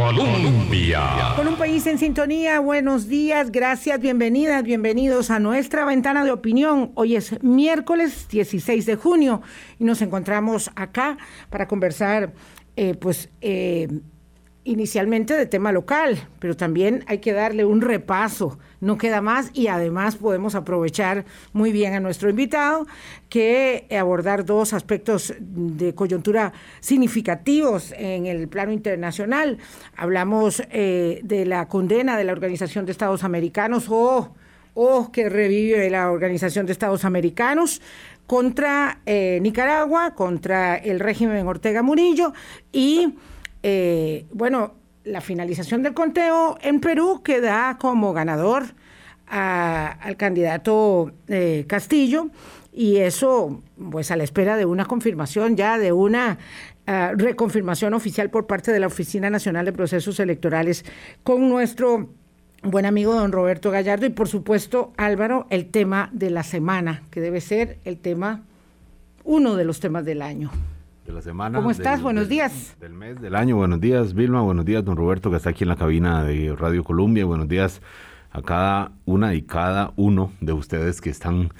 Colombia. Con un país en sintonía, buenos días, gracias, bienvenidas, bienvenidos a nuestra ventana de opinión. Hoy es miércoles 16 de junio y nos encontramos acá para conversar, eh, pues, eh, inicialmente de tema local, pero también hay que darle un repaso, no queda más y además podemos aprovechar muy bien a nuestro invitado que abordar dos aspectos de coyuntura significativos en el plano internacional. Hablamos eh, de la condena de la Organización de Estados Americanos o oh, que revive la Organización de Estados Americanos contra eh, Nicaragua, contra el régimen Ortega Murillo y eh, bueno, la finalización del conteo en Perú queda como ganador al candidato eh, Castillo y eso pues a la espera de una confirmación ya, de una ah, reconfirmación oficial por parte de la Oficina Nacional de Procesos Electorales con nuestro buen amigo don Roberto Gallardo y por supuesto Álvaro, el tema de la semana, que debe ser el tema, uno de los temas del año la semana. ¿Cómo estás? buenos días. Del mes, del año. Buenos días, Vilma. Buenos días, don Roberto, que está aquí en la cabina de Radio Colombia. Buenos días a cada una y cada uno de ustedes que están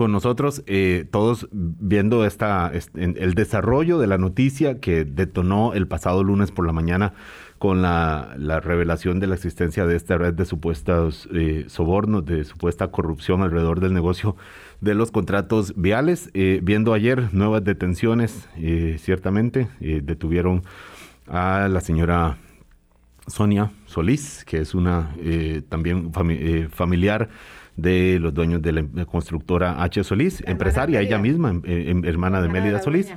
con nosotros, eh, todos viendo esta, el desarrollo de la noticia que detonó el pasado lunes por la mañana con la, revelación de la existencia de esta red de supuestos eh, sobornos, de supuesta corrupción alrededor del negocio de los contratos viales. Eh, viendo ayer nuevas detenciones, eh, ciertamente, detuvieron a la señora Sonia Solís, que es una también familiar de los dueños de la constructora H. Solís, empresaria ella misma, em, em, hermana de Mélida Solís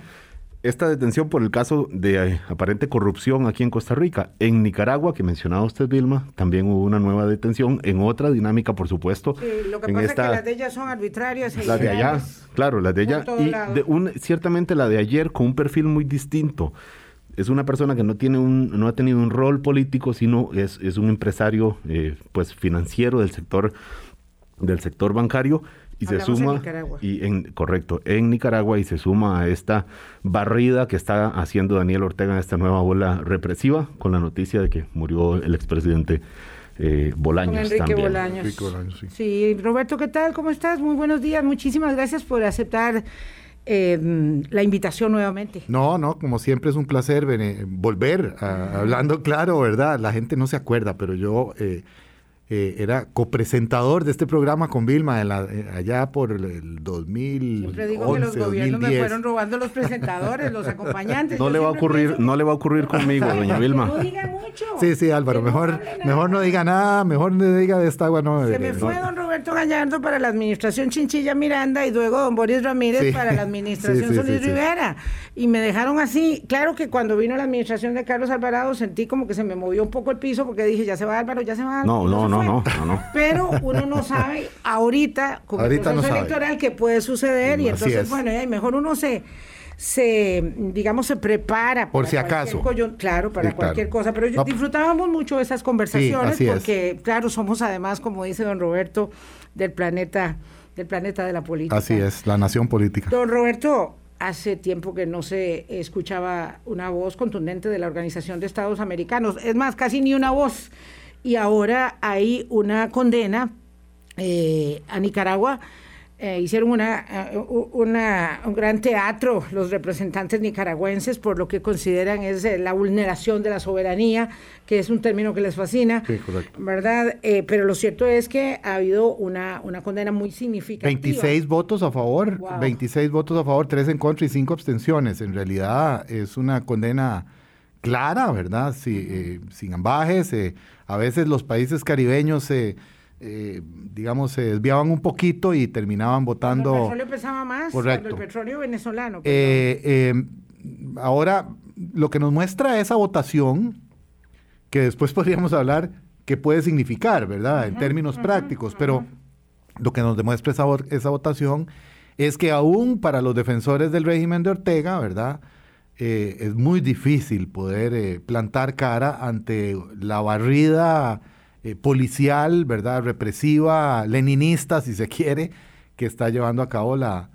esta detención por el caso de eh, aparente corrupción aquí en Costa Rica. En Nicaragua, que mencionaba usted, Vilma, también hubo una nueva detención en otra dinámica, por supuesto. Sí, lo que pasa es que las de ellas son arbitrarias. Las de allá, claro, las de allá. Y de un, ciertamente la de ayer con un perfil muy distinto. Es una persona que no tiene un, no ha tenido un rol político, sino es, es un empresario, eh, pues, financiero del sector, del sector bancario y se suma y en correcto en Nicaragua y se suma a esta barrida que está haciendo Daniel Ortega en esta nueva ola represiva con la noticia de que murió el expresidente eh, Bolaños Enrique Bolaños. sí. Roberto, ¿qué tal? ¿Cómo estás? Muy buenos días. Muchísimas gracias por aceptar eh, la invitación nuevamente. No, no, como siempre es un placer volver hablando claro, ¿verdad? La gente no se acuerda, pero yo eh, eh, era copresentador de este programa con Vilma eh, allá por el 2000. Siempre digo que los gobiernos me fueron robando los presentadores, los acompañantes. No le va a ocurrir, no le va a ocurrir conmigo, doña Vilma. No diga mucho. Sí, sí, Álvaro, mejor, mejor no diga nada, mejor no diga de esta agua. No, Se me fue don Roberto Gallardo para la administración Chinchilla Miranda y luego don Boris Ramírez para la administración Solís Rivera. Y me dejaron así. Claro que cuando vino la administración de Carlos Alvarado sentí como que se me movió un poco el piso porque dije, ya se va Álvaro, ya se va. No, no, no, no, no, Pero uno no sabe ahorita con el proceso electoral que puede suceder y entonces, bueno, mejor uno se se, digamos, se prepara. Por si acaso. Claro, para cualquier cosa. Pero disfrutábamos mucho esas conversaciones porque, claro, somos además, como dice don Roberto, del planeta, del planeta de la política. Así es, la nación política. Don Roberto, hace tiempo que no se escuchaba una voz contundente de la Organización de Estados Americanos. Es más, casi ni una voz y ahora hay una condena eh, a Nicaragua. Eh, hicieron una, eh, una, un gran teatro los representantes nicaragüenses por lo que consideran es la vulneración de la soberanía, que es un término que les fascina, ¿verdad? pero lo cierto es que ha habido una, una condena muy significativa. 26 votos a favor, 26 votos a favor, 3 en contra y 5 abstenciones. En realidad es una condena clara, ¿verdad? sin ambajes. A veces los países caribeños se, eh, digamos, se desviaban un poquito y terminaban votando. el petróleo pesaba más, correcto. el petróleo venezolano. Eh, em, ahora, lo que nos muestra esa votación, que después podríamos hablar qué puede significar, ¿verdad? en términos prácticos, pero lo que nos demuestra esa, esa votación es que aún para los defensores del régimen de Ortega, ¿verdad? Eh, es muy difícil poder eh, plantar cara ante la barrida eh, policial, ¿verdad? Represiva, leninista, si se quiere, que está llevando a cabo la,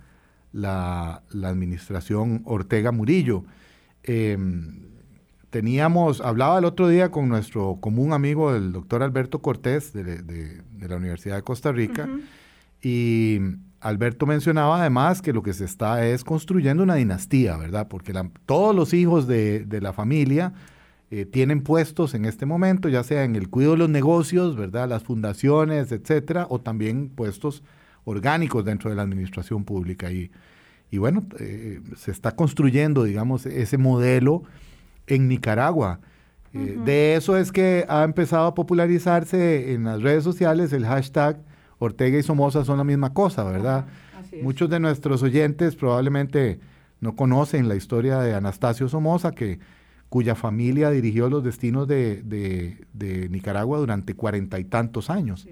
la, administración Ortega Murillo. Em, teníamos, hablaba el otro día con nuestro común amigo, el doctor Alberto Cortés, de, la Universidad de Costa Rica, y Alberto mencionaba además que lo que se está es construyendo una dinastía, ¿verdad? Porque todos los hijos de, la familia eh, tienen puestos en este momento, ya sea en el cuidado de los negocios, ¿verdad? Las fundaciones, etcétera, o también puestos orgánicos dentro de la administración pública. Y, y bueno, eh, se está construyendo, digamos, ese modelo en Nicaragua. Eh, de eso es que ha empezado a popularizarse en las redes sociales el hashtag Ortega y Somoza son la misma cosa, ¿verdad? Muchos de nuestros oyentes probablemente no conocen la historia de Anastasio Somoza, que, cuya familia dirigió los destinos de, Nicaragua durante cuarenta y tantos años.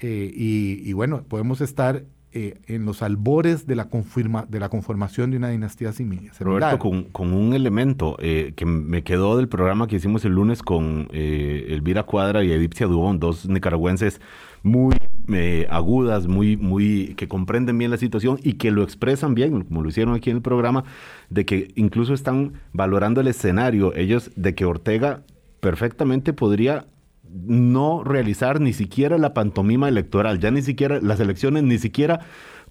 Eh, y, bueno, podemos estar eh, en los albores de la, confirma, de la conformación de una dinastía similar. Roberto, con, un elemento eh, que me quedó del programa que hicimos el lunes con Elvira Cuadra y Edipcia Dubón, dos nicaragüenses muy agudas, muy, muy, que comprenden bien la situación y que lo expresan bien, como lo hicieron aquí en el programa, de que incluso están valorando el escenario, ellos, de que Ortega perfectamente podría no realizar ni siquiera la pantomima electoral, ya ni siquiera las elecciones, ni siquiera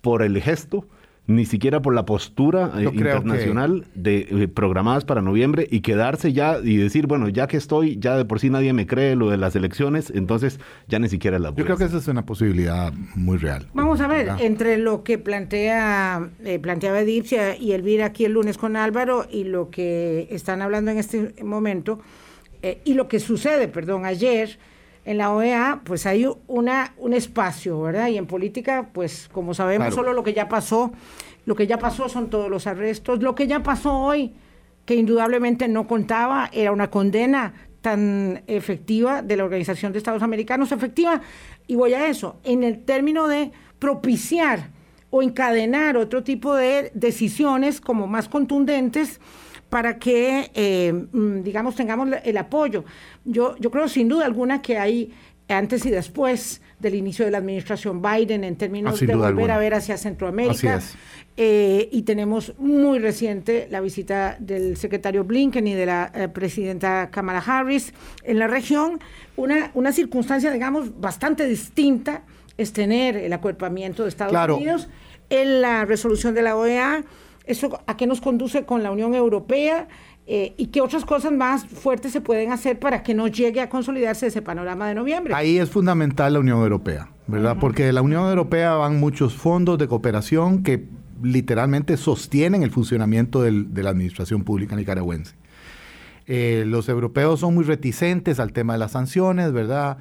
por el gesto, ni siquiera por la postura eh, internacional de eh, programadas para noviembre y quedarse ya y decir, bueno, ya que estoy, ya de por sí nadie me cree lo de las elecciones, entonces ya ni siquiera la Yo creo que esa es una posibilidad muy real. Vamos a ver, entre lo que plantea eh, planteaba Edipcia y Elvira aquí el lunes con Álvaro y lo que están hablando en este momento y lo que sucede, perdón, ayer en la OEA, pues hay una, un espacio, ¿verdad? Y en política, pues como sabemos, solo lo que ya pasó, lo que ya pasó son todos los arrestos, lo que ya pasó hoy, que indudablemente no contaba, era una condena tan efectiva de la Organización de Estados Americanos, efectiva, y voy a eso, en el término de propiciar o encadenar otro tipo de decisiones como más contundentes para que, eh, mm, digamos, tengamos el apoyo. Yo, yo creo sin duda alguna que hay antes y después del inicio de la administración Biden en términos ah, de volver a ver hacia Centroamérica. Eh, y tenemos muy reciente la visita del secretario Blinken y de la eh, presidenta Kamala Harris en la región. Una, una circunstancia, digamos, bastante distinta es tener el acuerpamiento de Estados Unidos en la resolución de la OEA ¿Eso a qué nos conduce con la Unión Europea? Eh, ¿Y qué otras cosas más fuertes se pueden hacer para que no llegue a consolidarse ese panorama de noviembre? Ahí es fundamental la Unión Europea, ¿verdad? Porque de la Unión Europea van muchos fondos de cooperación que literalmente sostienen el funcionamiento de la administración pública nicaragüense. Eh, los europeos son muy reticentes al tema de las sanciones, ¿verdad?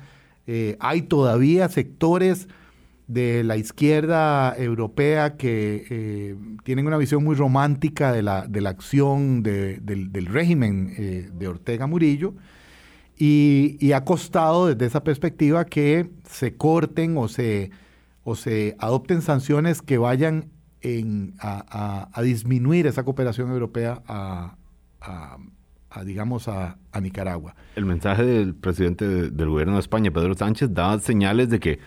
Eh, hay todavía sectores de la izquierda europea que eh, tienen una visión muy romántica de la, de la acción del, régimen eh, de Ortega Murillo y, ha costado desde esa perspectiva que se corten o se, o se adopten sanciones que vayan a, disminuir esa cooperación europea a, digamos, a, Nicaragua. El mensaje del presidente del gobierno de España, Pedro Sánchez, da señales de que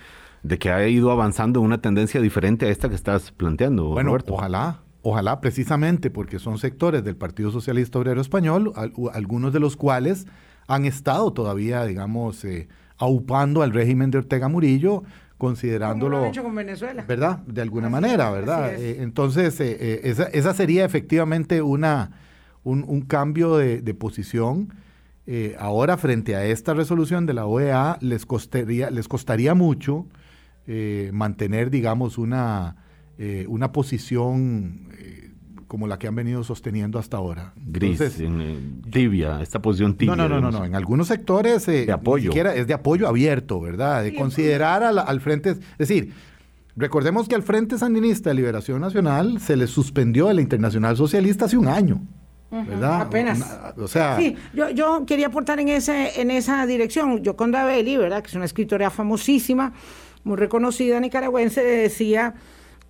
de que ha ido avanzando una tendencia diferente a esta que estás planteando. Bueno, ojalá, ojalá precisamente porque son sectores del Partido Socialista Obrero Español, algunos de los cuales han estado todavía, digamos, eh, aupando al régimen de Ortega Murillo, considerándolo... Como hecho con Venezuela. ¿Verdad? De alguna manera, ¿verdad? Eh, entonces, eh, esa, esa, sería efectivamente una, un, cambio de, de posición. ahora, frente a esta resolución de la OEA, les costaría, les costaría mucho eh, mantener, digamos, una, eh, una posición eh, como la que han venido sosteniendo hasta ahora. Gris, tibia, esta posición tibia. No, no, no, no, en algunos sectores de apoyo. es de apoyo abierto, ¿verdad? De considerar al, al frente, es decir, recordemos que al Frente Sandinista de Liberación Nacional se le suspendió de la Internacional Socialista hace un año. ¿verdad? Apenas. o sea. Sí, yo, yo quería aportar en, ese, en esa dirección. Yoconda Belli, ¿verdad? Que es una escritora famosísima, muy reconocida nicaragüense, decía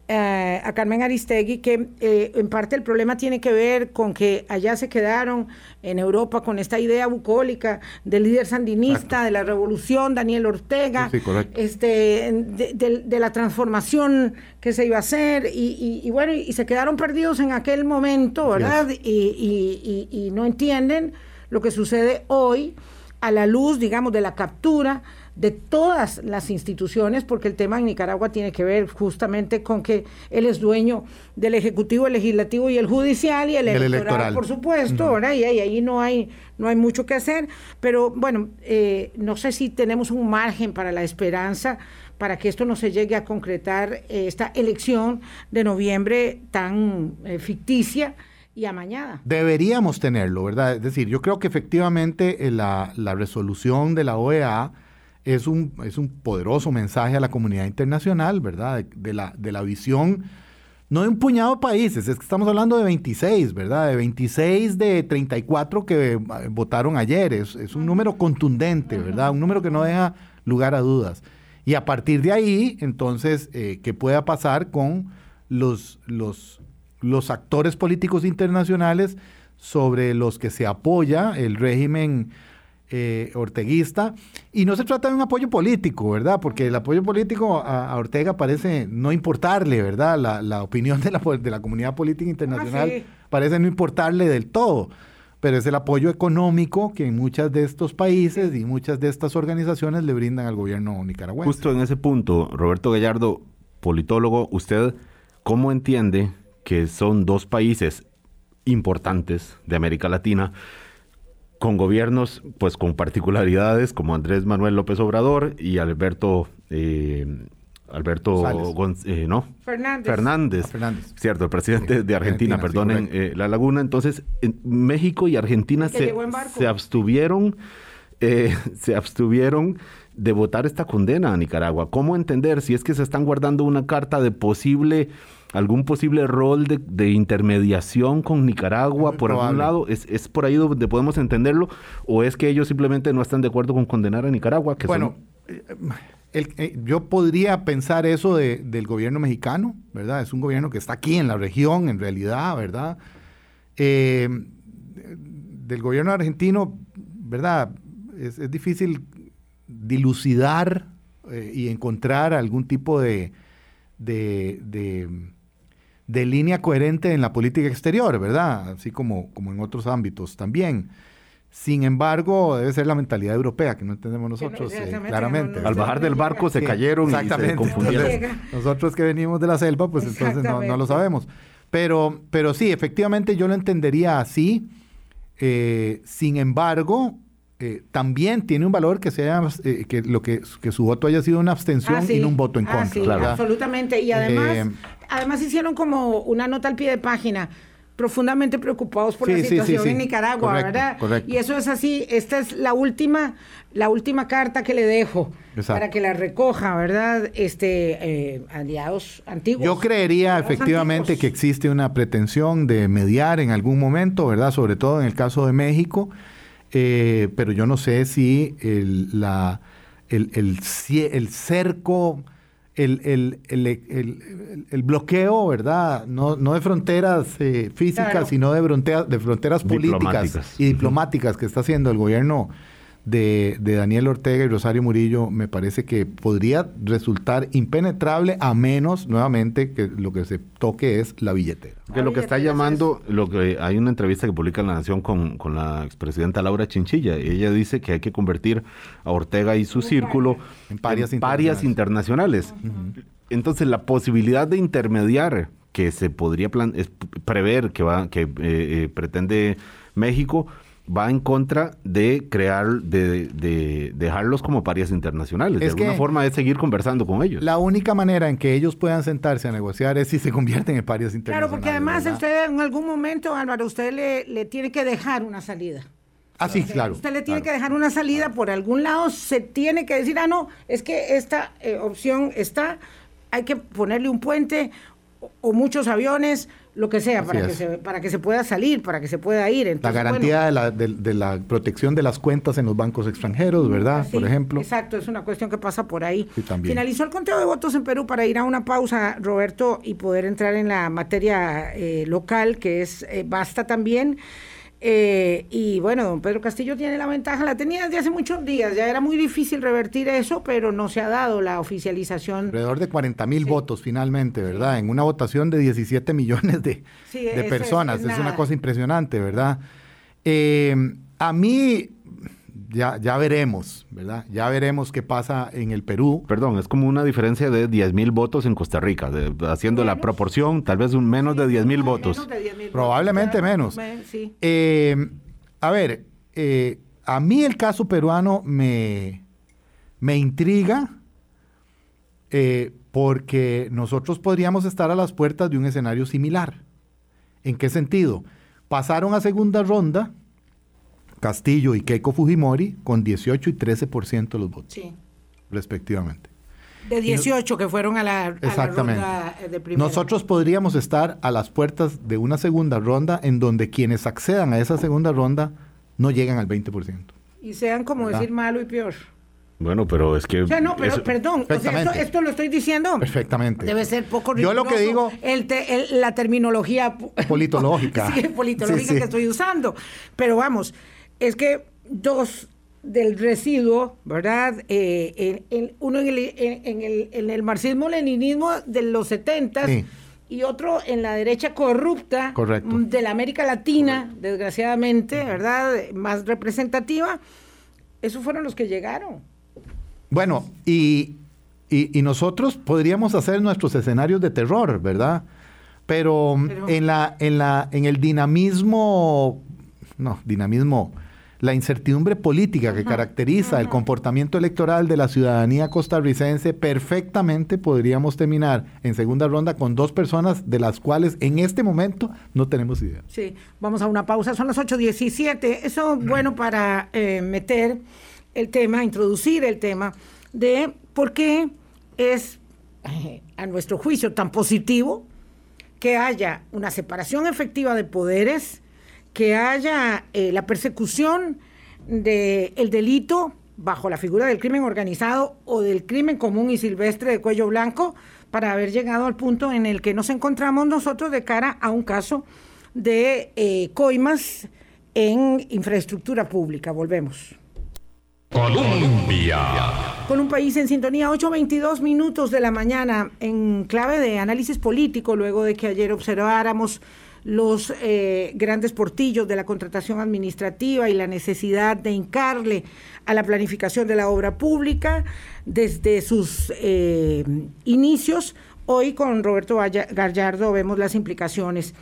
eh, a Carmen Aristegui que eh, en parte el problema tiene que ver con que allá se quedaron en Europa con esta idea bucólica del líder sandinista, de la revolución, Daniel Ortega, este, de, la transformación que se iba a hacer, y, bueno, y, se quedaron perdidos en aquel momento, ¿verdad? Y, y no entienden lo que sucede hoy a la luz, digamos, de la captura de todas las instituciones, porque el tema en Nicaragua tiene que ver justamente con que él es dueño del Ejecutivo, el Legislativo y el Judicial y el, electoral, por supuesto, Y, ahí no hay, no hay mucho que hacer, pero bueno, eh, no sé si tenemos un margen para la esperanza para que esto no se llegue a concretar eh, esta elección de noviembre tan eh, ficticia y amañada. Deberíamos tenerlo, ¿verdad? Es decir, yo creo que efectivamente la, la resolución de la OEA es un, es un poderoso mensaje a la comunidad internacional, ¿verdad? De, la, de la visión, no de un puñado de países, es que estamos hablando de 26, ¿verdad? De 26 de 34 que eh, votaron ayer, es, es un número contundente, ¿verdad? Un número que no deja lugar a dudas. Y a partir de ahí, entonces, eh, ¿qué pueda pasar con los, los, los actores políticos internacionales sobre los que se apoya el régimen eh, orteguista. Y no se trata de un apoyo político, ¿verdad? Porque el apoyo político a, Ortega parece no importarle, ¿verdad? La, opinión de la, de la comunidad política internacional ah, parece no importarle del todo. Pero es el apoyo económico que en muchos de estos países y muchas de estas organizaciones le brindan al gobierno nicaragüense. Justo en ese punto, Roberto Gallardo, politólogo, ¿usted cómo entiende que son dos países importantes de América Latina con gobiernos pues con particularidades como Andrés Manuel López Obrador y Alberto eh, Alberto eh, no Fernández. Fernández. cierto el presidente de Argentina, perdonen eh, la laguna. Entonces México y Argentina se, se, abstuvieron se abstuvieron de votar esta condena a Nicaragua cómo entender si es que se están guardando una carta de posible algún posible rol de, intermediación con Nicaragua por algún lado? ¿Es, por ahí donde podemos entenderlo? ¿O es que ellos simplemente no están de acuerdo con condenar a Nicaragua? Que bueno, eh, eh, yo podría pensar eso del gobierno mexicano, ¿verdad? Es un gobierno que está aquí en la región, en realidad, ¿verdad? Eh, del gobierno argentino, ¿verdad? Es, difícil dilucidar y encontrar algún tipo de, de de línea coherente en la política exterior, ¿verdad? Así como, como en otros ámbitos también. Sin embargo, debe ser la mentalidad europea que no entendemos nosotros, eh, claramente. Al bajar del barco se cayeron y se confundieron. nosotros que venimos de la selva, pues entonces no, lo sabemos. Pero, pero sí, efectivamente yo lo entendería así. Eh, sin embargo, eh, también tiene un valor que sea que lo que, que, su voto haya sido una abstención ah, y no un voto en ah, contra. absolutamente. Y además, además hicieron como una nota al pie de página profundamente preocupados por la situación en Nicaragua, ¿verdad? Y eso es así, esta es la última, la última carta que le dejo para que la recoja, ¿verdad? Este eh, aliados antiguos. Yo creería efectivamente que existe una pretensión de mediar en algún momento, ¿verdad? Sobre todo en el caso de México, eh, pero yo no sé si el, la, el, el, el cerco el, el, el, bloqueo, ¿verdad? No, no de fronteras eh, físicas, sino de, fronteras, de fronteras políticas y diplomáticas que está haciendo el gobierno de, Daniel Ortega y Rosario Murillo me parece que podría resultar impenetrable a menos, nuevamente, que lo que se toque es la billetera. Que lo que está llamando, lo que hay una entrevista que publica La Nación con, con la expresidenta Laura Chinchilla, y ella dice que hay que convertir a Ortega y su círculo en parias internacionales. Entonces, la posibilidad de intermediar que se podría plan es prever que va que eh, eh, pretende México va en contra de crear, de, dejarlos como parias internacionales. de alguna forma es seguir conversando con ellos. La única manera en que ellos puedan sentarse a negociar es si se convierten en parias internacionales. Claro, porque además usted en algún momento, Álvaro, usted le, le tiene que dejar una salida. Ah, sí, claro. Usted le tiene que dejar una salida por algún lado, se tiene que decir, ah, no, es que esta eh, opción está, hay que ponerle un puente o muchos aviones lo que sea, para que, se, para que se pueda salir, para que se pueda ir. la garantía de, la, de, la, protección de las cuentas en los bancos extranjeros, ¿verdad? Por ejemplo. Exacto, es una cuestión que pasa por ahí. Finalizó el conteo de votos en Perú para ir a una pausa, Roberto, y poder entrar en la materia eh, local, que es eh, basta también. Eh, y bueno, don Pedro Castillo tiene la ventaja, la tenía desde hace muchos días, ya era muy difícil revertir eso, pero no se ha dado la oficialización. Alrededor de 40 mil votos finalmente, ¿verdad? En una votación de 17 millones de, de personas, es, una cosa impresionante, ¿verdad? Eh, a mí, ya, ya veremos, ¿verdad? Ya veremos qué pasa en el Perú. Perdón, es como una diferencia de 10 mil votos en Costa Rica, de- haciendo la proporción, tal vez un menos de 10 mil votos. Menos de 10,000 Probablemente votos, menos. Me- Sí. Eh, a ver, eh, a mí el caso peruano me, me intriga eh, porque nosotros podríamos estar a las puertas de un escenario similar. ¿En qué sentido? Pasaron a segunda ronda Castillo y Keiko Fujimori con 18 y 13% de los votos, Sí. respectivamente. De 18 que fueron a la, a la Exactamente. ronda eh, de primera. Nosotros podríamos estar a las puertas de una segunda ronda en donde quienes accedan a esa segunda ronda no llegan al 20%. Y sean como ¿Verdad? decir malo y peor. Bueno, pero es que... O sea, no, pero eso- perdón. O sea, esto, lo estoy diciendo. Perfectamente. Debe ser poco Yo lo que riguroso digo- el te- el- la terminología Politológica. sí, politológica Sí, sí. que estoy usando. Pero vamos, es que dos del residuo, ¿verdad? Eh, en- en- uno en el, en, el, en el marxismo-leninismo de los 70 Sí. y otro en la derecha corrupta Correcto. de la América Latina, desgraciadamente, ¿verdad? Más representativa. Esos fueron los que llegaron. Bueno, y, y- y nosotros podríamos hacer nuestros escenarios de terror, ¿verdad? Pero, Pero- en, la, en, la, en el dinamismo, no, dinamismo, la incertidumbre política que caracteriza el comportamiento electoral de la ciudadanía costarricense, perfectamente podríamos terminar en segunda ronda con dos personas de las cuales en este momento no tenemos idea. Sí, vamos a una pausa. Son las 8.17. Eso es bueno para eh, meter el tema, introducir el tema de por qué es, eh, a nuestro juicio, tan positivo que haya una separación efectiva de poderes, que haya eh, la persecución del delito bajo la figura del crimen organizado o del crimen común y silvestre de cuello blanco para haber llegado al punto en el que nos encontramos nosotros de cara a un caso de eh, coimas en infraestructura pública. Volvemos. Colombia. Con un país en sintonía, 8.22 minutos de la mañana, en clave de análisis político, luego de que ayer observáramos los eh, grandes portillos de la contratación administrativa y la necesidad de hincarle a la planificación de la obra pública desde sus eh, inicios. Hoy con Roberto Gallardo vemos las implicaciones.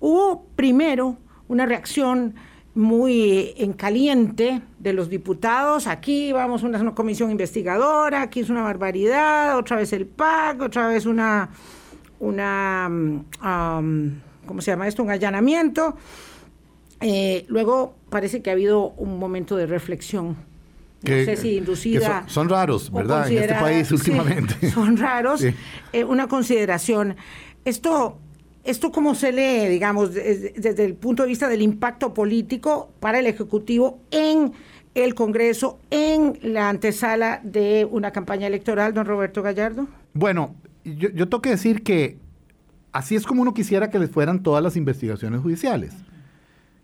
Hubo primero una reacción muy en caliente de los diputados. Aquí vamos una, comisión investigadora, aquí es una barbaridad, otra vez el PAC, otra vez una, una mm, ¿cómo se llama esto? Un allanamiento. Eh, luego parece que ha habido un momento de reflexión. No Que- sé si inducida. son- son raros, ¿verdad? En este país Sí, últimamente. son raros. Sí. Eh, una consideración. Esto, esto cómo se lee, digamos, desde, desde el punto de vista del impacto político para el Ejecutivo en el Congreso, en la antesala de una campaña electoral, don Roberto Gallardo. Bueno, yo, yo tengo que decir que así es como uno quisiera que les fueran todas las investigaciones judiciales.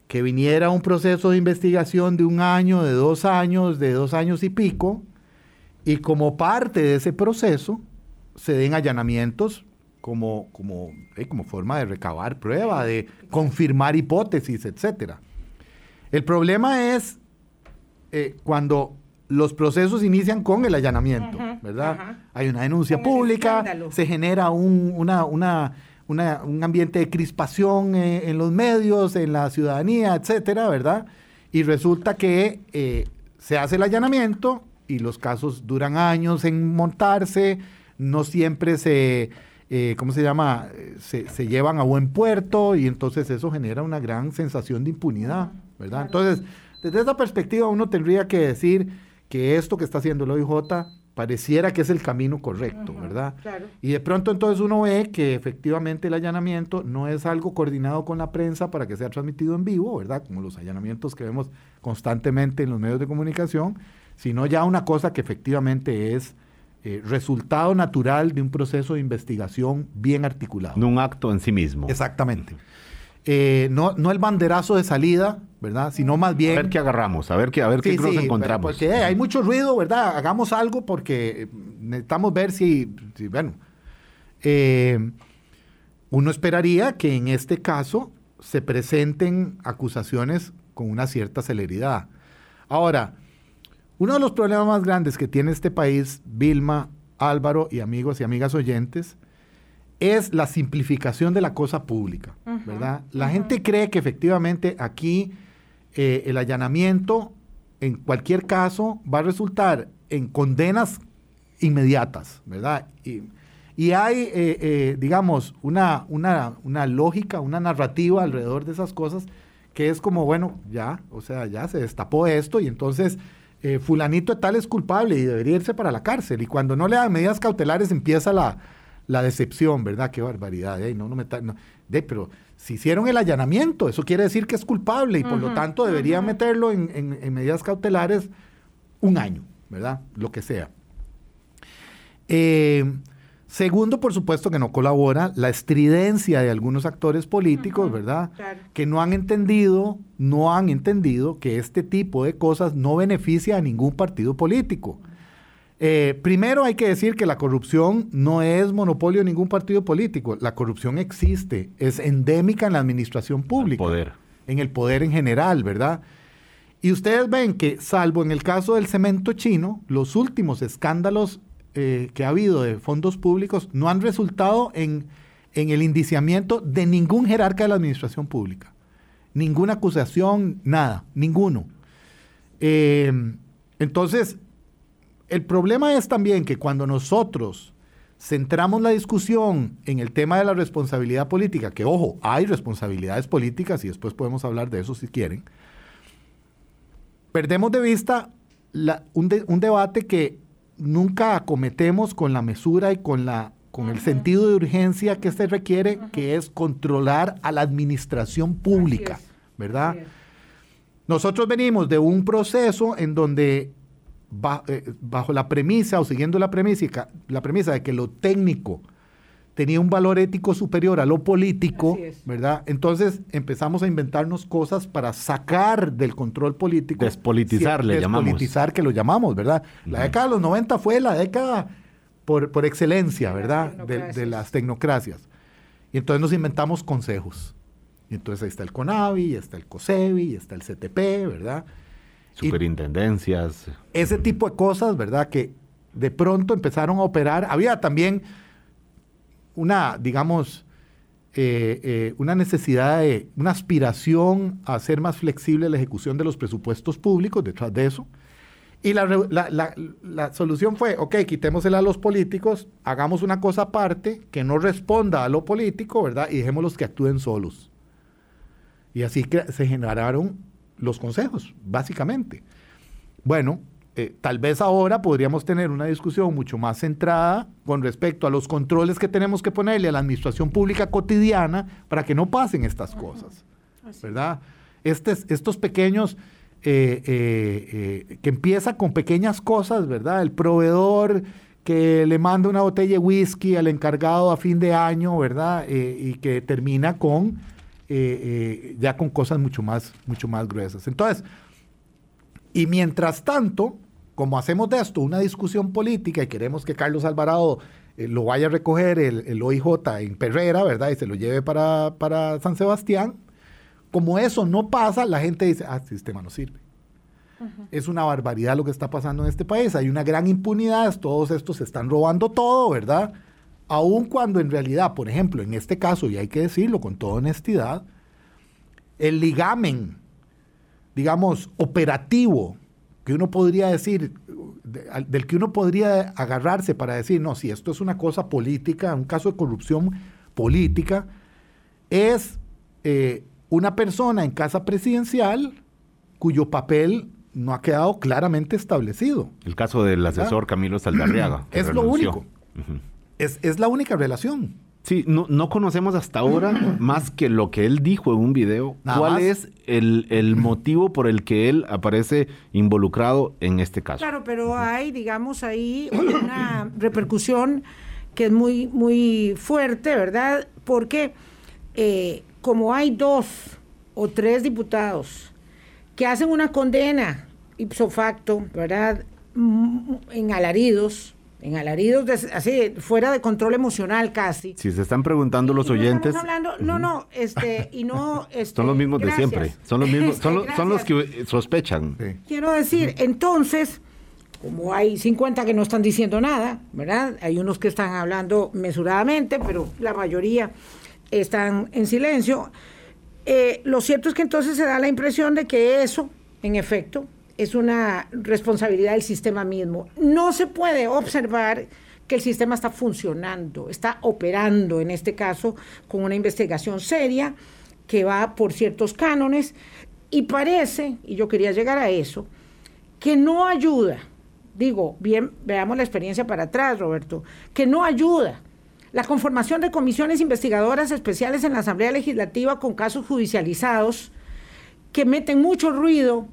Que viniera un proceso de investigación de un año, de dos años, de dos años y pico, y como parte de ese proceso se den allanamientos como, como, eh, como forma de recabar prueba, de confirmar hipótesis, etcétera. El problema es eh, cuando los procesos inician con el allanamiento, ¿verdad? Hay una denuncia Con pública, se genera un, una, una- una- un ambiente de crispación eh, en los medios, en la ciudadanía, etcétera, ¿verdad? Y resulta que eh, se hace el allanamiento y los casos duran años en montarse, no siempre se, eh, ¿cómo se llama? Se, se llevan a buen puerto y entonces eso genera una gran sensación de impunidad, ¿verdad? Entonces, desde esa perspectiva uno tendría que decir que esto que está haciendo el OIJ pareciera que es el camino correcto, ¿verdad? claro. Y de pronto entonces uno ve que efectivamente el allanamiento no es algo coordinado con la prensa para que sea transmitido en vivo, ¿verdad? Como los allanamientos que vemos constantemente en los medios de comunicación, sino ya una cosa que efectivamente es eh, resultado natural de un proceso de investigación bien articulado. No un acto en sí mismo. Exactamente. Eh, no, no el banderazo de salida, ¿verdad? Sino más bien... A ver qué agarramos, a ver qué, a ver qué Sí, cruz sí, encontramos. Porque eh, hay mucho ruido, ¿verdad? Hagamos algo porque necesitamos ver si, si, bueno, eh, uno esperaría que en este caso se presenten acusaciones con una cierta celeridad. Ahora, uno de los problemas más grandes que tiene este país, Vilma, Álvaro y amigos y amigas oyentes, es la simplificación de la cosa pública, ¿verdad? La gente cree que efectivamente aquí eh, el allanamiento, en cualquier caso, va a resultar en condenas inmediatas, ¿verdad? Y, y hay, eh, eh, digamos, una, una, una lógica, una narrativa alrededor de esas cosas que es como, bueno, ya, o sea, ya se destapó esto y entonces fulanito tal es culpable y debería irse para la cárcel. Y cuando no le dan medidas cautelares empieza la, la decepción, ¿verdad? Qué barbaridad. no, no me de, pero si hicieron el allanamiento, eso quiere decir que es culpable y por lo tanto deberían meterlo en, medidas cautelares un año, ¿verdad? Lo que sea. Eh, segundo, por supuesto que no colabora la estridencia de algunos actores políticos, ¿verdad? Que no han entendido, no han entendido que este tipo de cosas no beneficia a ningún partido político. Eh, primero hay que decir que la corrupción no es monopolio de ningún partido político. La corrupción existe, es endémica en la administración pública. poder. En el poder en general, ¿verdad? Y ustedes ven que, salvo en el caso del cemento chino, los últimos escándalos eh, que ha habido de fondos públicos no han resultado en, el indiciamiento de ningún jerarca de la administración pública. Ninguna acusación, nada, ninguno. Eh, entonces, el problema es también que cuando nosotros centramos la discusión en el tema de la responsabilidad política, que ojo, hay responsabilidades políticas y después podemos hablar de eso si quieren, perdemos de vista un, debate que nunca acometemos con la mesura y con, la, con el sentido de urgencia que se requiere, que es controlar a la administración pública, ¿verdad? Nosotros venimos de un proceso en donde bajo la premisa o siguiendo la premisa, la premisa de que lo técnico tenía un valor ético superior a lo político, ¿verdad? Entonces empezamos a inventarnos cosas para sacar del control político. Despolitizar, le llamamos. Despolitizar, que lo llamamos, ¿verdad? La década de los 90 fue la década por, por excelencia, ¿verdad? De, de, las tecnocracias. Y entonces nos inventamos consejos. Y entonces ahí está el CONAVI, está el COSEBI, está el CTP, ¿verdad? Superintendencias. ese tipo de cosas, ¿verdad? Que de pronto empezaron a operar. Había también una, digamos, eh, eh, una necesidad de, una aspiración a hacer más flexible la ejecución de los presupuestos públicos detrás de eso. Y la, la, solución fue, ok, quitémosela a los políticos, hagamos una cosa aparte que no responda a lo político, ¿verdad? Y dejémoslos que actúen solos. Y así se generaron los consejos, básicamente. Bueno, eh, tal vez ahora podríamos tener una discusión mucho más centrada con respecto a los controles que tenemos que ponerle a la administración pública cotidiana para que no pasen estas cosas, ¿verdad? estos pequeños, eh, eh, que empieza con pequeñas cosas, ¿verdad? El proveedor que le manda una botella de whisky al encargado a fin de año, ¿verdad? y que termina con eh, eh, ya con cosas mucho más, mucho más gruesas. Entonces, y mientras tanto, como hacemos de esto una discusión política y queremos que Carlos Alvarado eh, lo vaya a recoger el, el, OIJ en Perrera, ¿verdad? Y se lo lleve para, para San Sebastián, como eso no pasa, la gente dice, ah, el sistema no sirve. Es una barbaridad lo que está pasando en este país. Hay una gran impunidad, todos estos se están robando todo, ¿verdad? Aun cuando en realidad, por ejemplo, en este caso, y hay que decirlo con toda honestidad, el ligamen, digamos, operativo, que uno podría decir, del que uno podría agarrarse para decir, no, si esto es una cosa política, un caso de corrupción política, es eh, una persona en casa presidencial cuyo papel no ha quedado claramente establecido. El caso del asesor Camilo Saldarriaga. es lo único. Es, la única relación. Sí, no, no, conocemos hasta ahora más que lo que él dijo en un video. ¿Cuál es el, motivo por el que él aparece involucrado en este caso? Claro, pero hay, digamos, ahí una repercusión que es muy, muy fuerte, ¿verdad? Porque eh, como hay dos o tres diputados que hacen una condena ipso facto, ¿verdad? En alaridos, en alaridos de- así, fuera de control emocional casi. Si se están preguntando los Y no oyentes, hablando- no, no, este, y no, este, son los mismos gracias. de siempre. Son los mismos, son, los- son los Gracias. que sospechan. Sí. Quiero decir, entonces, como hay 50 que no están diciendo nada, ¿verdad? Hay unos que están hablando mesuradamente, pero la mayoría están en silencio. Eh, lo cierto es que entonces se da la impresión de que eso, en efecto, es una responsabilidad del sistema mismo. No se puede observar que el sistema está funcionando, está operando, en este caso, con una investigación seria que va por ciertos cánones. Y parece, y yo quería llegar a eso, que no ayuda, digo, bien, veamos la experiencia para atrás, Roberto, que no ayuda. La conformación de comisiones investigadoras especiales en la Asamblea Legislativa con casos judicializados que meten mucho ruido,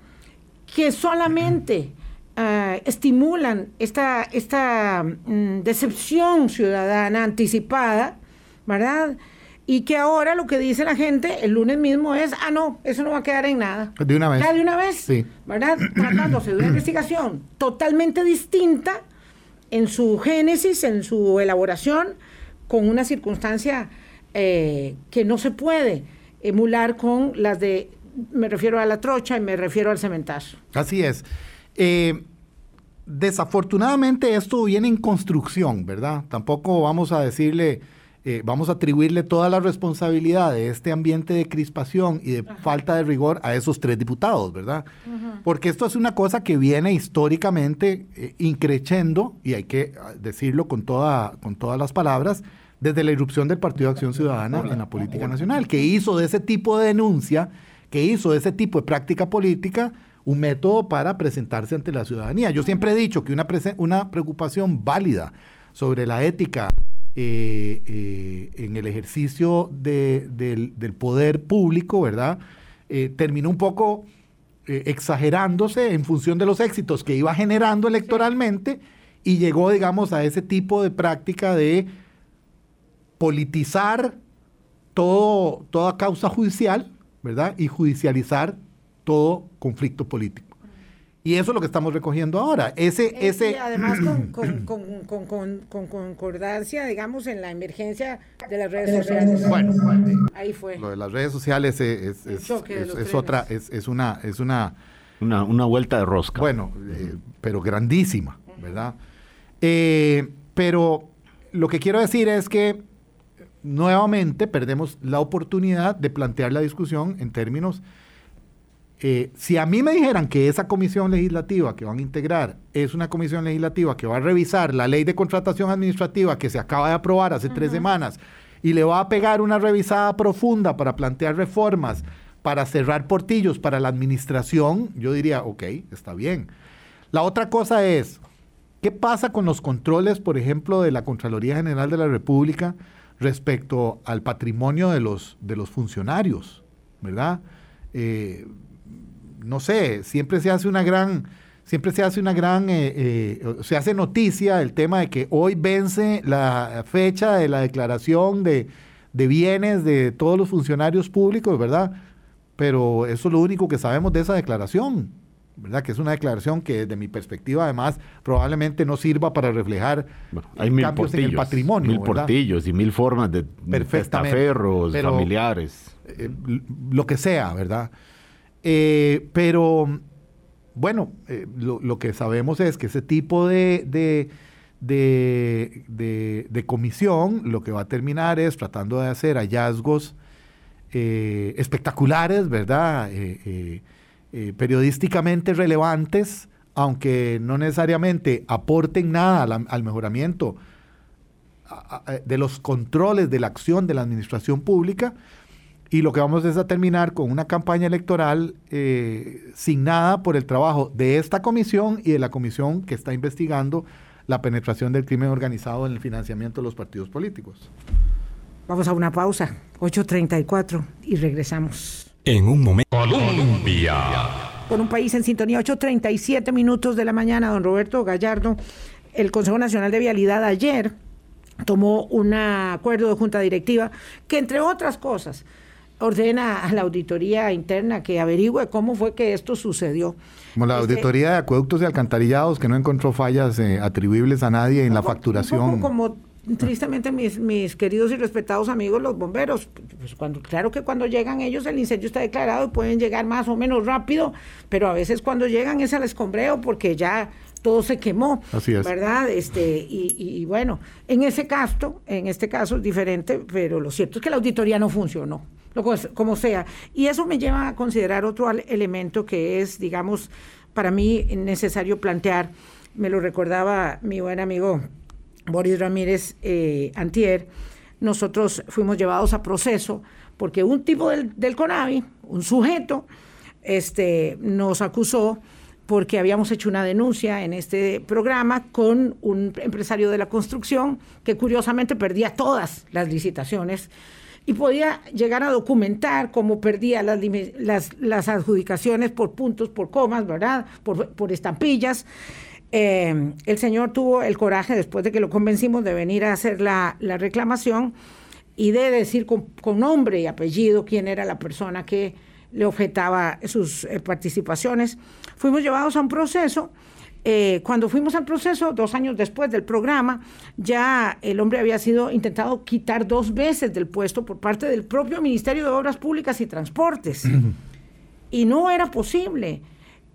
que solamente ah, estimulan esta, esta mm, decepción ciudadana anticipada, ¿verdad? Y que ahora lo que dice la gente el lunes mismo es, ah, no, eso no va a quedar en nada. De una vez. Ya de una vez, Sí. ¿verdad? Tratándose de una investigación totalmente distinta en su génesis, en su elaboración, con una circunstancia eh, que no se puede emular con las de, me refiero a la trocha y me refiero al cementazo. Así es. Eh, desafortunadamente esto viene en construcción, ¿verdad? Tampoco vamos a decirle, eh, vamos a atribuirle toda la responsabilidad de este ambiente de crispación y de falta de rigor a esos tres diputados, ¿verdad? Porque esto es una cosa que viene históricamente eh, increciendo, y hay que ah, decirlo con, toda, con todas las palabras, desde la irrupción del Partido de Acción Ciudadana en la política nacional, que hizo de ese tipo de denuncia, que hizo de ese tipo de práctica política un método para presentarse ante la ciudadanía. Yo siempre he dicho que una, una preocupación válida sobre la ética eh, eh, en el ejercicio de- del, del poder público, ¿verdad? Eh, terminó un poco exagerándose en función de los éxitos que iba generando electoralmente y llegó, digamos, a ese tipo de práctica de politizar todo, toda causa judicial, ¿verdad? Y judicializar todo conflicto político. Y eso es lo que estamos recogiendo ahora. Ese, Eh, ese, y además con, con- con- con- con- con concordancia, digamos, en la emergencia de las redes sociales. bueno, eh, Ahí fue. lo de las redes sociales es, es- es- es- otra, es, es una, es una, Una, una vuelta de rosca. bueno, eh, pero grandísima, ¿verdad? Eh, pero lo que quiero decir es que nuevamente perdemos la oportunidad de plantear la discusión en términos, eh, si a mí me dijeran que esa comisión legislativa que van a integrar es una comisión legislativa que va a revisar la ley de contratación administrativa que se acaba de aprobar hace tres semanas y le va a pegar una revisada profunda para plantear reformas, para cerrar portillos para la administración, yo diría, ok, está bien. La otra cosa es, ¿qué pasa con los controles, por ejemplo, de la Contraloría General de la República respecto al patrimonio de los, de los funcionarios? ¿Verdad? Eh, no sé, siempre se hace una gran, siempre se hace una gran, eh, eh, se hace noticia el tema de que hoy vence la fecha de la declaración de, de bienes de todos los funcionarios públicos, ¿verdad? Pero eso es lo único que sabemos de esa declaración, ¿verdad? Que es una declaración que desde mi perspectiva además probablemente no sirva para reflejar Bueno, hay mil cambios en el portillos. patrimonio, Mil ¿verdad? portillos y mil formas de testaferros, familiares. eh, lo que sea, ¿verdad? Eh, pero, bueno, eh, lo, lo que sabemos es que ese tipo de, de, de- de- de comisión lo que va a terminar es tratando de hacer hallazgos espectaculares, ¿verdad? Eh, eh, eh, periodísticamente relevantes, aunque no necesariamente aporten nada al, al mejoramiento a- de los controles de la acción de la administración pública y lo que vamos es a terminar con una campaña electoral eh, signada por el trabajo de esta comisión y de la comisión que está investigando la penetración del crimen organizado en el financiamiento de los partidos políticos. Vamos a una pausa, 8.34, y regresamos. En un momento. Colombia. Con un país en sintonía, 8.37 minutos de la mañana, don Roberto Gallardo, el Consejo Nacional de Vialidad ayer tomó un acuerdo de junta directiva que, entre otras cosas, ordena a la auditoría interna que averigüe cómo fue que esto sucedió. Como la Este, auditoría de acueductos y alcantarillados que no encontró fallas eh, atribuibles a nadie en la facturación. un poco como tristemente mis, mis queridos y respetados amigos los bomberos. Pues cuando, claro que cuando llegan ellos el incendio está declarado y pueden llegar más o menos rápido, pero a veces cuando llegan es al escombreo porque ya todo se quemó. Así es. ¿Verdad? Este, y, y- bueno, en ese caso, en este caso es diferente, pero lo cierto es que la auditoría no funcionó. Como sea. Y eso me lleva a considerar otro elemento que es, digamos, para mí necesario plantear. Me lo recordaba mi buen amigo Boris Ramírez eh, Antier. Nosotros fuimos llevados a proceso porque un tipo del, CONAVI, un sujeto, este, nos acusó porque habíamos hecho una denuncia en este programa con un empresario de la construcción que curiosamente perdía todas las licitaciones y podía llegar a documentar cómo perdía las, las, las adjudicaciones por puntos, por comas, ¿verdad? Por estampillas. Eh, el señor tuvo el coraje, después de que lo convencimos, de venir a hacer la, la reclamación y de decir con, con nombre y apellido quién era la persona que le objetaba sus eh, participaciones. Fuimos llevados a un proceso. Eh, cuando fuimos al proceso, dos años después del programa, ya el hombre había sido intentado quitar dos veces del puesto por parte del propio Ministerio de Obras Públicas y Transportes. y no era posible.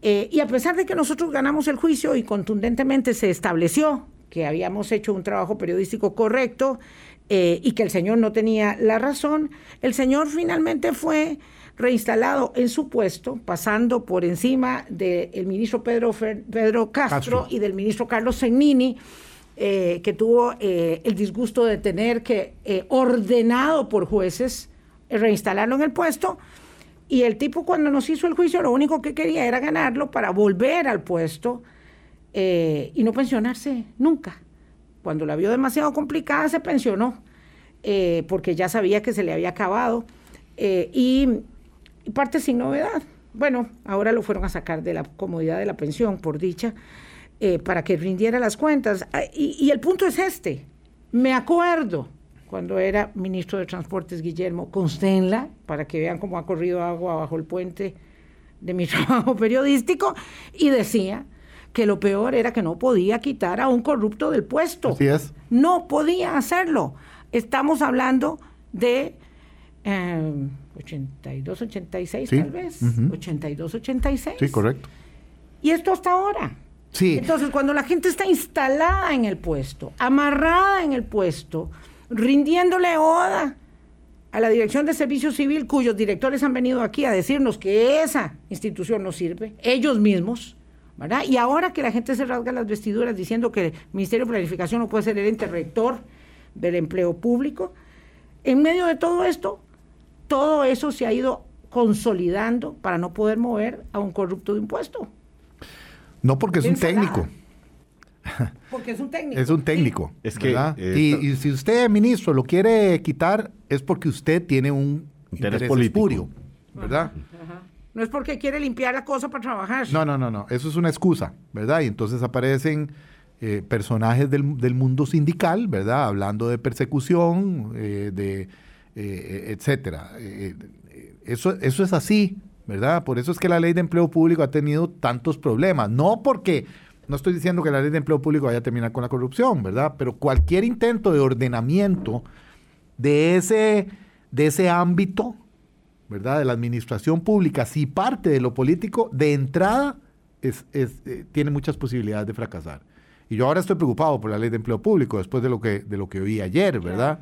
Eh, y a pesar de que nosotros ganamos el juicio y contundentemente se estableció que habíamos hecho un trabajo periodístico correcto eh, y que el señor no tenía la razón, el señor finalmente fue reinstalado en su puesto, pasando por encima del ministro Pedro, Fer- Pedro Castro, Castro. y del ministro Carlos Segnini, eh, que tuvo eh, el disgusto de tener que, eh, ordenado por jueces, reinstalarlo en el puesto. Y el tipo cuando nos hizo el juicio lo único que quería era ganarlo para volver al puesto eh, y no pensionarse nunca. Cuando la vio demasiado complicada se pensionó eh, porque ya sabía que se le había acabado eh, y, parte sin novedad. Bueno, ahora lo fueron a sacar de la comodidad de la pensión, por dicha, para que rindiera las cuentas. Ah, Y, y el punto es este. Me acuerdo cuando era ministro de Transportes Guillermo Constenla, para que vean cómo ha corrido agua bajo el puente de mi trabajo periodístico, y decía que lo peor era que no podía quitar a un corrupto del puesto. Así es. No podía hacerlo. Estamos hablando de eh, 82, 86 Sí, tal vez. ujú. 82, 86. Sí, correcto. Y esto hasta ahora. Sí. Entonces, cuando la gente está instalada en el puesto, amarrada en el puesto, rindiéndole oda a la Dirección de Servicio Civil, cuyos directores han venido aquí a decirnos que esa institución no sirve, ellos mismos, ¿verdad? Y ahora que la gente se rasga las vestiduras diciendo que el Ministerio de Planificación no puede ser el ente rector del empleo público, en medio de todo esto, todo eso se ha ido consolidando para no poder mover a un corrupto de un puesto. No porque es un técnico. Porque es un técnico. Es un técnico. Es que, eh, y, si usted, ministro, lo quiere quitar, es porque usted tiene un Interés interés, político. espurio, ¿verdad? Ajá. No es porque quiere limpiar la cosa para trabajar. No, no, no, no. Eso es una excusa, ¿verdad? Y entonces aparecen eh, personajes del, del mundo sindical, ¿verdad? Hablando de persecución, eh, de eh, etcétera. Eso, eso es así, ¿verdad? Por eso es que la ley de empleo público ha tenido tantos problemas. No porque, no estoy diciendo que la ley de empleo público vaya a terminar con la corrupción, ¿verdad? Pero cualquier intento de ordenamiento de ese, de ese ámbito, ¿verdad? De la administración pública, si parte de lo político, de entrada, es, es, eh, tiene muchas posibilidades de fracasar. Y yo ahora estoy preocupado por la ley de empleo público, después de lo que, de lo que oí ayer, ¿verdad?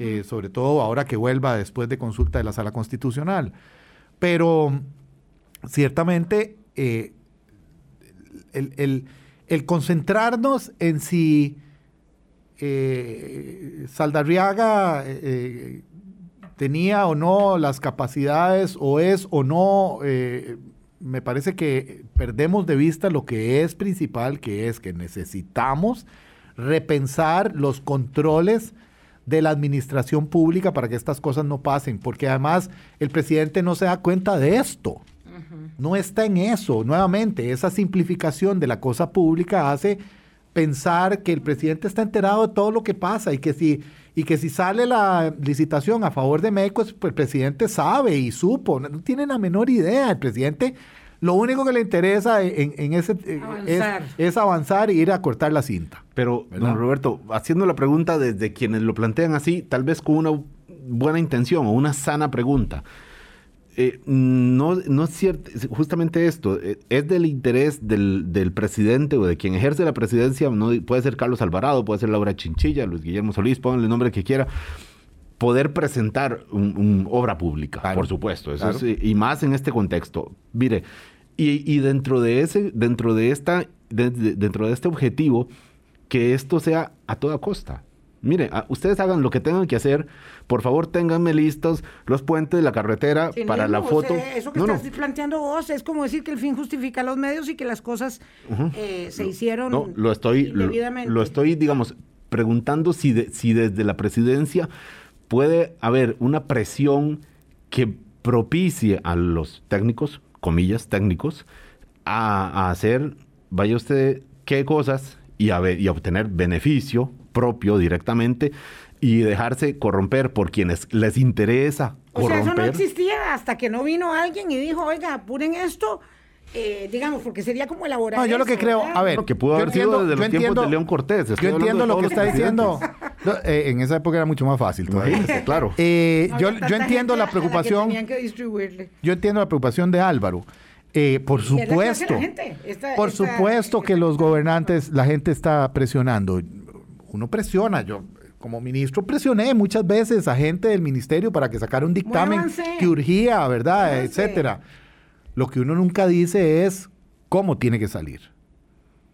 Eh, sobre todo ahora que vuelva después de consulta de la sala constitucional. Pero ciertamente eh, el, el- concentrarnos en si eh, Saldarriaga eh, eh, tenía o no las capacidades o es o no, eh, me parece que perdemos de vista lo que es principal, que es que necesitamos repensar los controles de la administración pública para que estas cosas no pasen, porque además el presidente no se da cuenta de esto. No está en eso. Nuevamente, esa simplificación de la cosa pública hace pensar que el presidente está enterado de todo lo que pasa y que si, y que si sale la licitación a favor de Meco, pues el presidente sabe y supo, no, tiene la menor idea. El presidente lo único que le interesa en, ese avanzar. Es, avanzar e ir a cortar la cinta. Pero, don Roberto, haciendo la pregunta desde quienes lo plantean así, tal vez con una buena intención o una sana pregunta. Eh, no, no es cierto, justamente esto, eh, es del interés del, del, presidente o de quien ejerce la presidencia, no, puede ser Carlos Alvarado, puede ser Laura Chinchilla, Luis Guillermo Solís, pónganle el nombre que quiera, poder presentar una obra pública, por supuesto, eso y más en este contexto. Mire, y, y, dentro de ese, dentro de esta, dentro de este objetivo, que esto sea a toda costa. Mire, ustedes hagan lo que tengan que hacer. Por favor, ténganme listos los puentes, de la carretera para la foto. eso que estás planteando vos es como decir que el fin justifica los medios y que las cosas eh, se hicieron no, lo estoy, lo, estoy, digamos, preguntando si, si desde la presidencia puede haber una presión que propicie a los técnicos, comillas, técnicos, a, hacer, vaya usted, qué cosas y a, y a obtener beneficio propio directamente y dejarse corromper por quienes les interesa o Sea, eso no existía hasta que no vino alguien y dijo, oiga, apuren esto. Eh, digamos, porque sería como elaborar. No, yo lo que creo, a ver. que pudo haber sido desde los tiempos de León Cortés. yo entiendo lo que está diciendo. Eh, en esa época era mucho más fácil todavía. claro. Eh, yo, yo entiendo la preocupación. yo entiendo la preocupación de Álvaro. por supuesto, por supuesto que los gobernantes, la gente está presionando uno presiona. Yo, como ministro, presioné muchas veces a gente del ministerio para que sacara un dictamen que urgía, ¿verdad? Etcétera. Lo que uno nunca dice es cómo tiene que salir.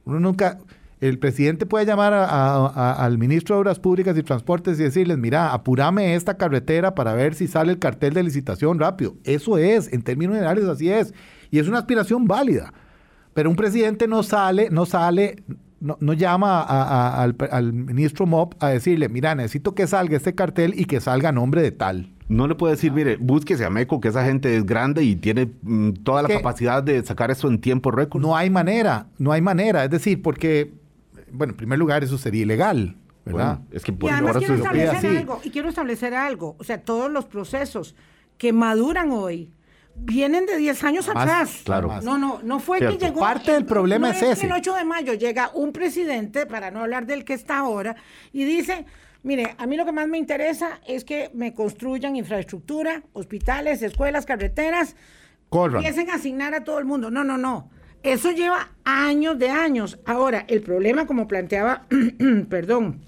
Uno nunca. El presidente puede llamar al ministro de Obras Públicas y Transportes y decirles, mira, apúrame esta carretera para ver si sale el cartel de licitación rápido. Eso es, en términos generales así es. Y es una aspiración válida. Pero un presidente no sale, no sale no, llama al, ministro Mop a decirle, mira, necesito que salga este cartel y que salga a nombre de tal. No le puede decir, mire, búsquese a Meco, que esa gente es grande y tiene mm, toda la capacidad de sacar eso en tiempo récord. No hay manera, no hay manera. Es decir, porque, bueno, en primer lugar, eso sería ilegal. ¿verdad? es que por y además quiero establecer algo, y quiero establecer algo, o sea, todos los procesos que maduran hoy, vienen de 10 años atrás. Claro. No, no, no fue que llegó. Parte del problema es, ese. El 8 de mayo llega un presidente, para no hablar del que está ahora, y dice. Mire, a mí lo que más me interesa es que me construyan infraestructura, hospitales, escuelas, carreteras. Corran. Empiecen a asignar a todo el mundo. No, no, no. Eso lleva años de años. Ahora, el problema, como planteaba, perdón,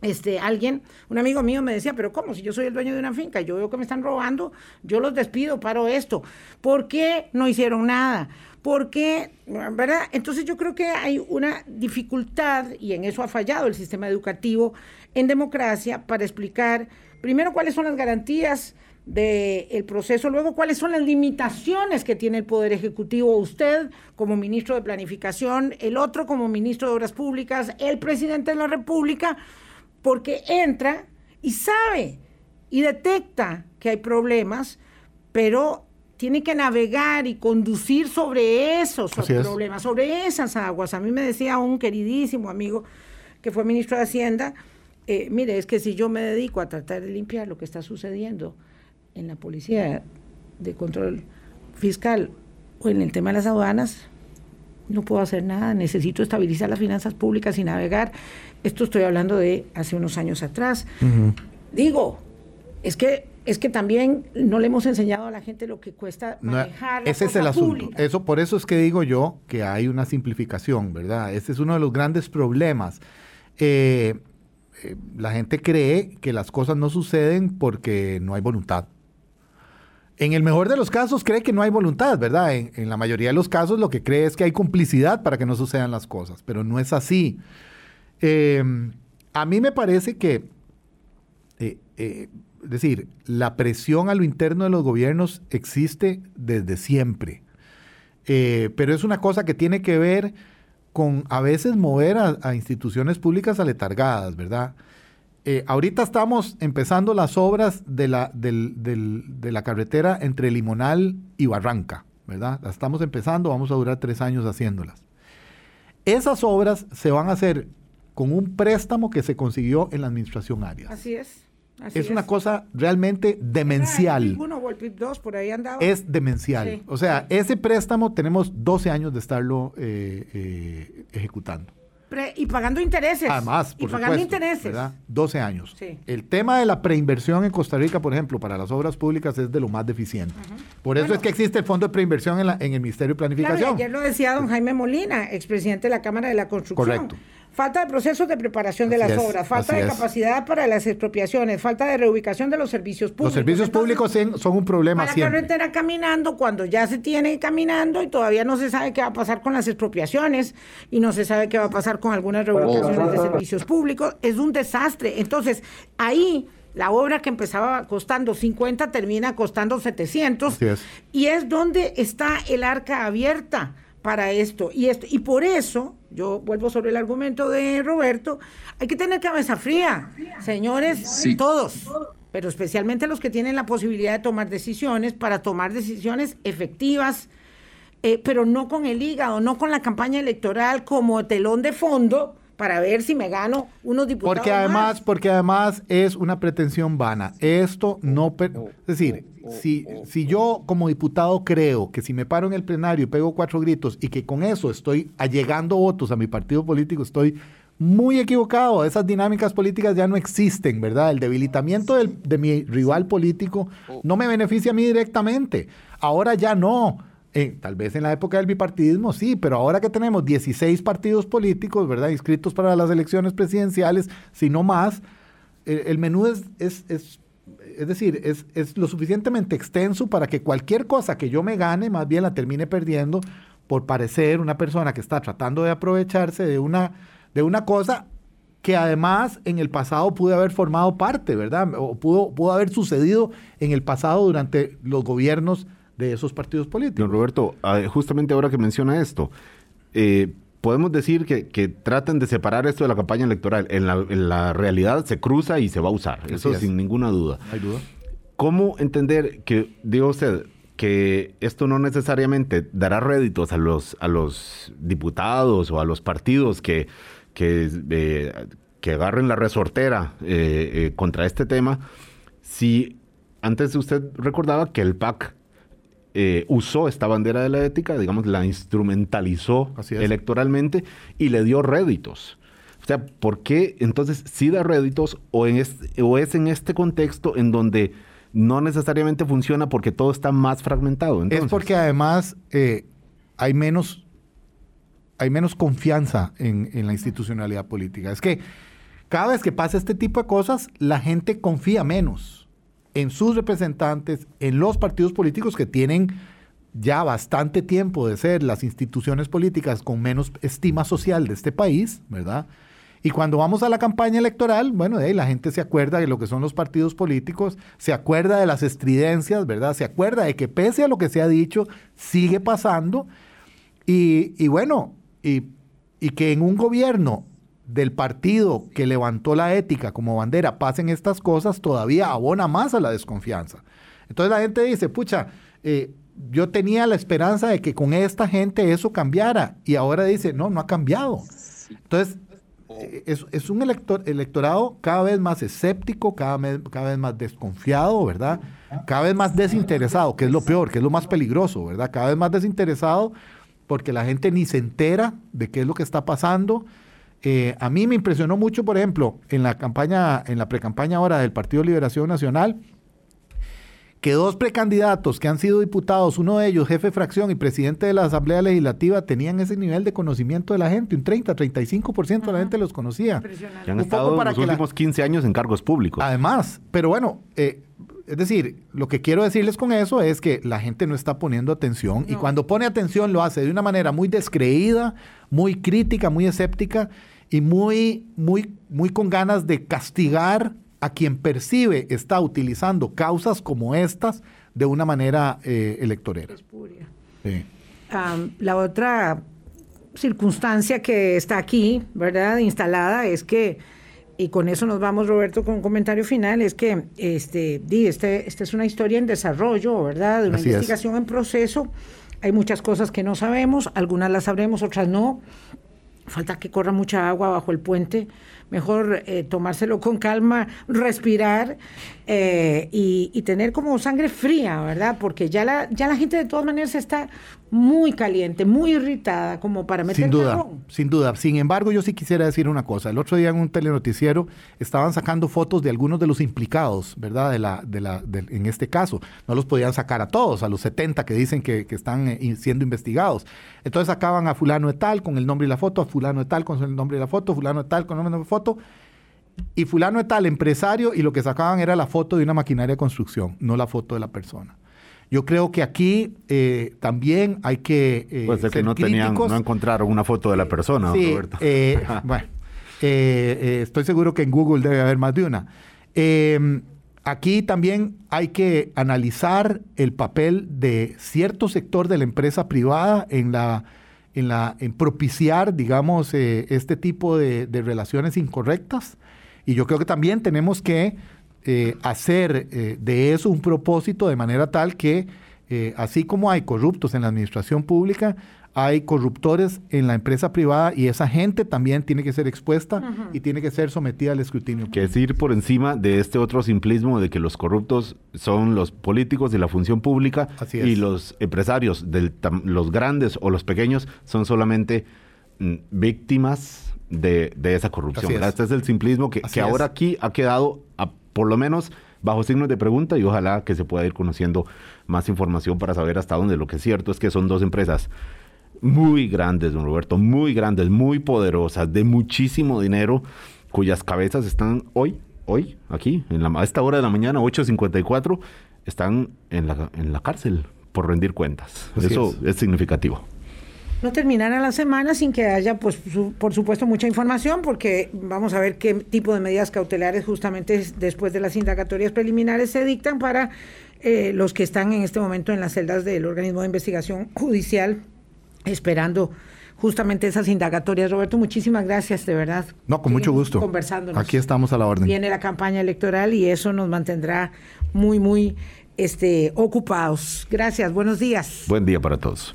este, alguien, un amigo mío me decía, pero ¿cómo? Si yo soy el dueño de una finca, yo veo que me están robando, yo los despido, paro esto. ¿Por qué no hicieron nada? ¿Por qué? ¿Verdad? Entonces yo creo que hay una dificultad, y en eso ha fallado el sistema educativo en democracia, para explicar, primero, cuáles son las garantías del proceso, luego cuáles son las limitaciones que tiene el Poder Ejecutivo, usted como ministro de Planificación, el otro como ministro de Obras Públicas, el presidente de la República, porque entra y sabe y detecta que hay problemas, pero tiene que navegar y conducir sobre esos problemas, sobre esas aguas. A mí me decía un queridísimo amigo que fue ministro de Hacienda, eh, mire, es que si yo me dedico a tratar de limpiar lo que está sucediendo en la policía de control fiscal o en el tema de las aduanas, no puedo hacer nada, necesito estabilizar las finanzas públicas y navegar esto estoy hablando de hace unos años atrás. Digo, es que es que también no le hemos enseñado a la gente lo que cuesta manejar. ese es el asunto. Eso, por eso es que digo yo que hay una simplificación, ¿verdad? Ese es uno de los grandes problemas. Eh, eh, la gente cree que las cosas no suceden porque no hay voluntad. En el mejor de los casos cree que no hay voluntad, ¿verdad? En, la mayoría de los casos lo que cree es que hay complicidad para que no sucedan las cosas, pero no es así. Eh, a mí me parece que, eh, eh, es decir, la presión a lo interno de los gobiernos existe desde siempre, pero es una cosa que tiene que ver con a veces mover a, instituciones públicas aletargadas, ¿verdad? Ahorita estamos empezando las obras de la, de la carretera entre Limonal y Barranca, ¿verdad? Las estamos empezando, vamos a durar tres años haciéndolas. Esas obras se van a hacer con un préstamo que se consiguió en la administración Arias. Así es. es, una cosa realmente demencial. Uno, dos, por ahí andaba. Es demencial. O sea, ese préstamo tenemos 12 años de estarlo eh, eh, ejecutando y pagando intereses. Además, por y pagando intereses. ¿verdad? 12 años. El tema de la preinversión en Costa Rica, por ejemplo, para las obras públicas es de lo más deficiente. Por eso es que existe el Fondo de Preinversión en, la, en el Ministerio de Planificación. ayer lo decía don Jaime Molina, expresidente de la Cámara de la Construcción. Correcto. Falta de procesos de preparación de las obras, falta de capacidad para las expropiaciones, falta de reubicación de los servicios públicos. Los servicios públicos son un problema para siempre. la carretera caminando cuando ya se tiene caminando y todavía no se sabe qué va a pasar con las expropiaciones y no se sabe qué va a pasar con algunas reubicaciones de servicios públicos. Es un desastre. Entonces, ahí la obra que empezaba costando 50 termina costando 700 y es donde está el arca abierta para esto y esto y por eso yo vuelvo sobre el argumento de Roberto, hay que tener cabeza fría, señores, todos, pero especialmente los que tienen la posibilidad de tomar decisiones para tomar decisiones efectivas, eh, pero no con el hígado, no con la campaña electoral como telón de fondo para ver si me gano unos diputados. Porque además, porque además es una pretensión vana. Esto no, es decir, si, si yo como diputado creo que si me paro en el plenario y pego cuatro gritos y que con eso estoy allegando votos a mi partido político, estoy muy equivocado. Esas dinámicas políticas ya no existen, ¿verdad? El debilitamiento de mi rival político no me beneficia a mí directamente. Ahora ya no. Eh, tal vez en la época del bipartidismo sí, pero ahora que tenemos 16 partidos políticos, ¿verdad? Inscritos para las elecciones presidenciales, si no más, el menú es, es, es, es decir, es, es, lo suficientemente extenso para que cualquier cosa que yo me gane, más bien la termine perdiendo por parecer una persona que está tratando de aprovecharse de una, de una cosa que además en el pasado pudo haber formado parte, ¿verdad? O pudo, pudo haber sucedido en el pasado durante los gobiernos de esos partidos políticos. Don Roberto, ah, justamente ahora que menciona esto, eh, podemos decir que, que, traten de separar esto de la campaña electoral. En la, realidad se cruza y se va a usar, eso sin ninguna duda. Hay duda. ¿Cómo entender que, digo usted, que esto no necesariamente dará réditos a los, a los diputados o a los partidos que, que, eh, que agarren la resortera eh, contra este tema, si antes usted recordaba que el PAC eh, usó esta bandera de la ética, digamos, la instrumentalizó electoralmente y le dio réditos. O sea, ¿por qué entonces sí da réditos o, en o es en este contexto en donde no necesariamente funciona porque todo está más fragmentado? Es porque además eh, hay, menos, hay menos confianza en, en la institucionalidad política. Es que cada vez que pasa este tipo de cosas, la gente confía menos en sus representantes, en los partidos políticos que tienen ya bastante tiempo de ser las instituciones políticas con menos estima social de este país, ¿verdad? Y cuando vamos a la campaña electoral, bueno, la gente se acuerda de lo que son los partidos políticos, se acuerda de las estridencias, ¿verdad? Se acuerda de que pese a lo que se ha dicho, sigue pasando. Y, bueno, y, y que en un gobierno del partido que levantó la ética como bandera pasen estas cosas, todavía abona más a la desconfianza. Entonces la gente dice, pucha, eh, yo tenía la esperanza de que con esta gente eso cambiara y ahora dice, no, no ha cambiado. Entonces, eh, es, un elector, electorado cada vez más escéptico, cada vez, cada vez más desconfiado, ¿verdad? Cada vez más desinteresado, que es lo peor, que es lo más peligroso, ¿verdad? Cada vez más desinteresado porque la gente ni se entera de qué es lo que está pasando eh, a mí me impresionó mucho, por ejemplo, en la campaña, en la precampaña ahora del Partido Liberación Nacional, que dos precandidatos que han sido diputados, uno de ellos jefe de fracción y presidente de la Asamblea Legislativa, tenían ese nivel de conocimiento de la gente, un 30, 35% de la gente los conocía. Que han estado para los últimos 15 años en cargos públicos. Además, pero bueno, eh, es decir, lo que quiero decirles con eso es que la gente no está poniendo atención y cuando pone atención lo hace de una manera muy descreída, muy crítica, muy escéptica y muy, muy, muy con ganas de castigar a quien percibe está utilizando causas como estas de una manera eh, electorera. la otra circunstancia que está aquí, ¿verdad? Instalada es que, y con eso nos vamos, Roberto, con un comentario final, es que este, este, esta es una historia en desarrollo, ¿verdad? De una investigación en proceso. Hay muchas cosas que no sabemos, algunas las sabremos, otras no falta que corra mucha agua bajo el puente, mejor eh, tomárselo con calma, respirar eh, y, y, tener como sangre fría, ¿verdad? Porque ya la, ya la gente de todas maneras está muy caliente, muy irritada, como para meter Sin duda, sin duda. Sin embargo, yo sí quisiera decir una cosa. El otro día en un telenoticiero estaban sacando fotos de algunos de los implicados, ¿verdad? De la, de la, de, en este caso. No los podían sacar a todos, a los 70 que dicen que, que están eh, siendo investigados. Entonces sacaban a fulano de tal con el nombre y la foto, a fulano de tal con el nombre y la foto, fulano de tal con el nombre y la foto y fulano de tal, empresario, y lo que sacaban era la foto de una maquinaria de construcción, no la foto de la persona. Yo creo que aquí eh, también hay que. Eh, Puede ser que no, tenían, no encontraron una foto de la persona, sí, Roberto. Eh, bueno, estoy seguro que en Google debe haber más de una. aquí también hay que analizar el papel de cierto sector de la empresa privada en la. En, la, en propiciar, digamos, este tipo de, de relaciones incorrectas. Y yo creo que también tenemos que eh, hacer eh, de eso un propósito de manera tal que, eh, así como hay corruptos en la administración pública, hay corruptores en la empresa privada y esa gente también tiene que ser expuesta uh -huh. y tiene que ser sometida al escrutinio. Que es ir por encima de este otro simplismo de que los corruptos son los políticos de la función pública y los empresarios, del, los grandes o los pequeños, son solamente mm, víctimas de, de, esa corrupción. Es. Este es el simplismo que, que ahora aquí ha quedado, a, por lo menos, bajo signos de pregunta y ojalá que se pueda ir conociendo más información para saber hasta dónde. Lo que es cierto es que son dos empresas muy grandes, don Roberto, muy grandes, muy poderosas, de muchísimo dinero, cuyas cabezas están hoy, hoy, aquí, en la, a esta hora de la mañana, 8.54, están en la, en la cárcel por rendir cuentas. Así Eso es. es significativo no terminará la semana sin que haya, pues, su, por supuesto, mucha información, porque vamos a ver qué tipo de medidas cautelares justamente después de las indagatorias preliminares se dictan para eh, los que están en este momento en las celdas del organismo de investigación judicial esperando justamente esas indagatorias. Roberto, muchísimas gracias, de verdad. No, con mucho gusto. Conversando. Aquí estamos a la orden. Viene la campaña electoral y eso nos mantendrá muy, muy este, ocupados. Gracias, buenos días. Buen día para todos.